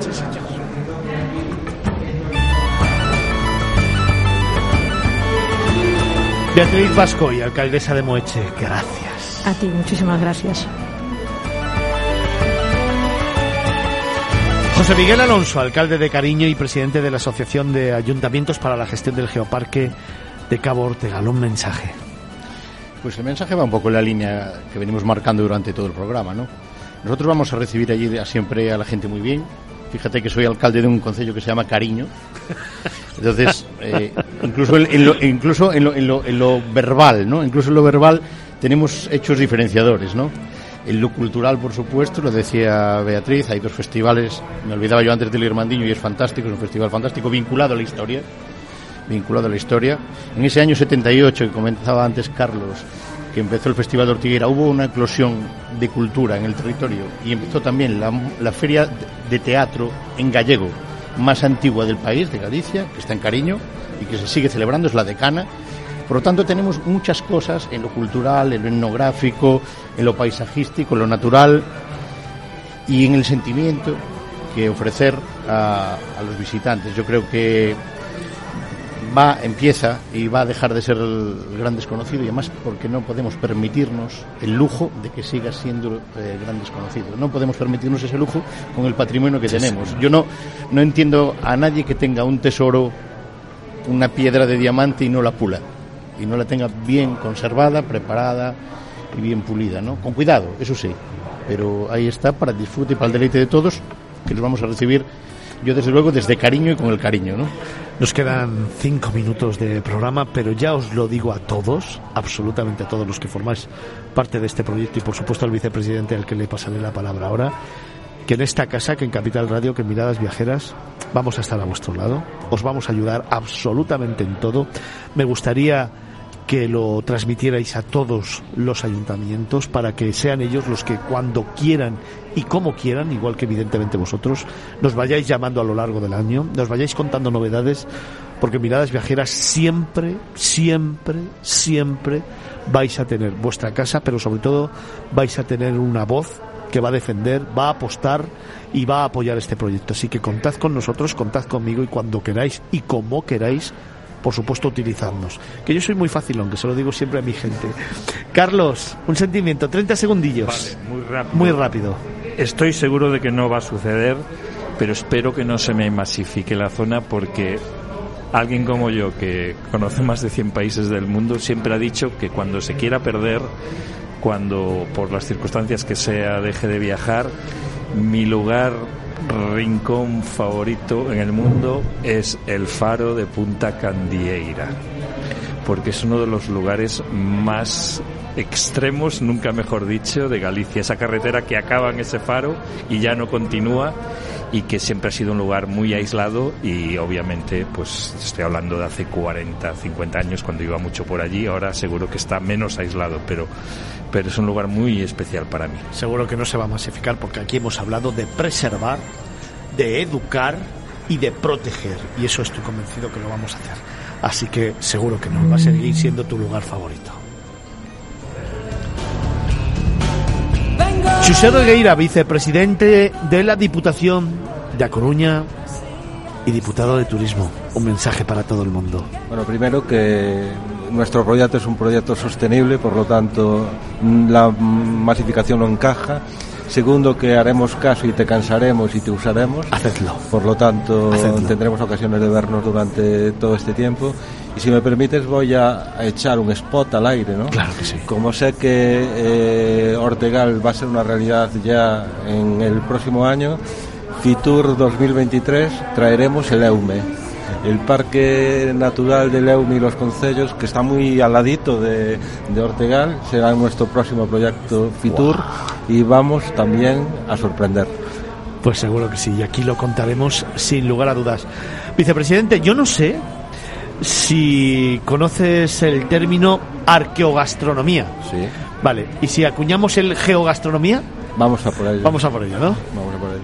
A: Beatriz Vasco y alcaldesa de Moeche, gracias.
D: A ti, muchísimas gracias.
A: José Miguel Alonso, alcalde de Cariño y presidente de la Asociación de Ayuntamientos para la Gestión del Geoparque de Cabo Ortega. Un mensaje.
C: Pues el mensaje va un poco en la línea que venimos marcando durante todo el programa, ¿no? Nosotros vamos a recibir allí a- siempre a la gente muy bien. Fíjate que soy alcalde de un concello que se llama Cariño. Entonces, *laughs* eh, incluso, en, en lo, incluso en, lo, en, lo, en lo verbal, ¿no? Incluso en lo verbal tenemos hechos diferenciadores, ¿no? En lo cultural, por supuesto, lo decía Beatriz, hay dos festivales, me olvidaba yo antes del Irmandiño y es fantástico, es un festival fantástico vinculado a la historia, vinculado a la historia. En ese año 78 que comenzaba antes Carlos, que empezó el Festival de Ortiguera, hubo una eclosión de cultura en el territorio y empezó también la, la feria de teatro en gallego más antigua del país, de Galicia, que está en Cariño y que se sigue celebrando, es la decana. Por lo tanto, tenemos muchas cosas en lo cultural, en lo etnográfico, en lo paisajístico, en lo natural y en el sentimiento que ofrecer a, a los visitantes. Yo creo que va, empieza y va a dejar de ser el gran desconocido y además porque no podemos permitirnos el lujo de que siga siendo eh, gran desconocido. No podemos permitirnos ese lujo con el patrimonio que tenemos. Yo no, no entiendo a nadie que tenga un tesoro, una piedra de diamante y no la pula. Y no la tenga bien conservada, preparada y bien pulida, ¿no? Con cuidado, eso sí. Pero ahí está para el disfrute y para el deleite de todos, que los vamos a recibir yo desde luego desde cariño y con el cariño, ¿no?
A: Nos quedan cinco minutos de programa, pero ya os lo digo a todos, absolutamente a todos los que formáis parte de este proyecto y por supuesto al vicepresidente al que le pasaré la palabra ahora, que en esta casa, que en Capital Radio, que en Miradas Viajeras, vamos a estar a vuestro lado, os vamos a ayudar absolutamente en todo. Me gustaría que lo transmitierais a todos los ayuntamientos para que sean ellos los que cuando quieran y como quieran, igual que evidentemente vosotros, nos vayáis llamando a lo largo del año, nos vayáis contando novedades, porque Miradas Viajeras siempre, siempre, siempre vais a tener vuestra casa, pero sobre todo vais a tener una voz que va a defender, va a apostar y va a apoyar este proyecto. Así que contad con nosotros, contad conmigo y cuando queráis y como queráis, por supuesto, utilizadnos. Que yo soy muy fácil, aunque se lo digo siempre a mi gente. Carlos, un sentimiento, 30 segundillos.
E: Vale, muy rápido.
A: Muy rápido.
E: Estoy seguro de que no va a suceder, pero espero que no se me masifique la zona porque alguien como yo, que conoce más de 100 países del mundo, siempre ha dicho que cuando se quiera perder, cuando por las circunstancias que sea deje de viajar, mi lugar rincón favorito en el mundo es el faro de Punta Candieira porque es uno de los lugares más extremos, nunca mejor dicho, de Galicia. Esa carretera que acaba en ese faro y ya no continúa y que siempre ha sido un lugar muy aislado y obviamente pues estoy hablando de hace 40, 50 años cuando iba mucho por allí, ahora seguro que está menos aislado, pero pero es un lugar muy especial para mí.
A: Seguro que no se va a masificar porque aquí hemos hablado de preservar, de educar y de proteger. Y eso estoy convencido que lo vamos a hacer. Así que seguro que no, va a seguir siendo tu lugar favorito. José Regueira, vicepresidente de la Diputación de A Coruña y diputado de Turismo. Un mensaje para todo el mundo.
B: Bueno, primero que nuestro proyecto es un proyecto sostenible, por lo tanto la masificación no encaja. Segundo, que haremos caso y te cansaremos y te usaremos.
A: Hacedlo.
B: Por lo tanto, tendremos ocasiones de vernos durante todo este tiempo. Y si me permites, voy a, echar un spot al aire, ¿no?
A: Claro que sí.
B: Como sé que eh, Ortegal va a ser una realidad ya en el próximo año, Fitur 2023 traeremos el EUME el Parque Natural de Leum y los Concellos, que está muy al ladito de, Ortegal, será nuestro próximo proyecto Fitur y vamos también a sorprender.
A: Pues seguro que sí, y aquí lo contaremos sin lugar a dudas. Vicepresidente, yo no sé si conoces el término arqueogastronomía.
B: Sí.
A: Vale, ¿y si acuñamos el geogastronomía?
B: Vamos a por ello.
A: Vamos a por ello, ¿no?
B: Vamos a por ello.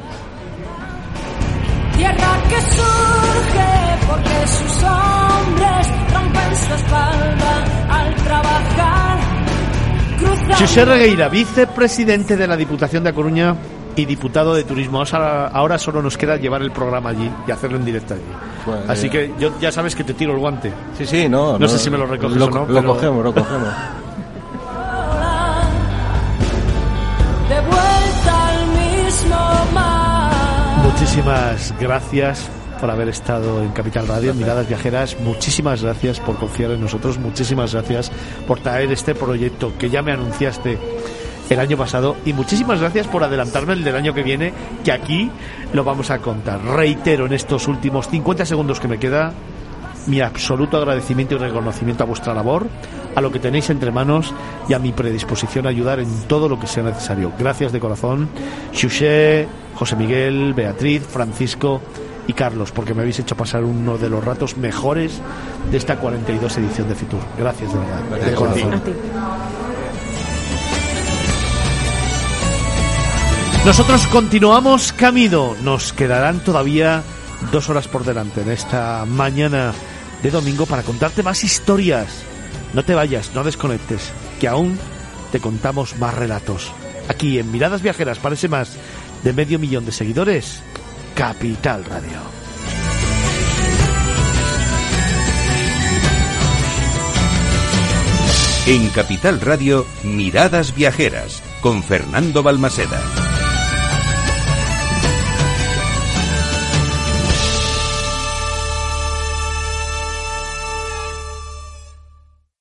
G: Tierra que surge porque sus hombres rompen su espalda al trabajar.
A: José Regueira, vicepresidente de la Diputación de A Coruña y diputado de turismo. Ahora, solo nos queda llevar el programa allí y hacerlo en directo allí. Pues, Así eh, que yo ya sabes que te tiro el guante.
B: Sí, sí, no.
A: No, sé si me lo recoges o no.
B: Lo cogemos, lo cogemos. *laughs*
G: De vuelta al mismo mar.
A: Muchísimas gracias por haber estado en Capital Radio, en Miradas Viajeras. Muchísimas gracias por confiar en nosotros. Muchísimas gracias por traer este proyecto que ya me anunciaste el año pasado. Y muchísimas gracias por adelantarme el del año que viene, que aquí lo vamos a contar. Reitero en estos últimos 50 segundos que me queda mi absoluto agradecimiento y reconocimiento a vuestra labor, a lo que tenéis entre manos y a mi predisposición a ayudar en todo lo que sea necesario. Gracias de corazón, Xuxé, José Miguel, Beatriz, Francisco y Carlos, porque me habéis hecho pasar uno de los ratos mejores de esta 42 edición de Fitur. Gracias de verdad, de corazón. Nosotros continuamos camino. Nos quedarán todavía dos horas por delante en esta mañana de domingo para contarte más historias. No te vayas, no desconectes, que aún te contamos más relatos. Aquí en Miradas Viajeras parece más de medio millón de seguidores Capital Radio.
H: En Capital Radio, Miradas Viajeras, con Fernando Balmaseda.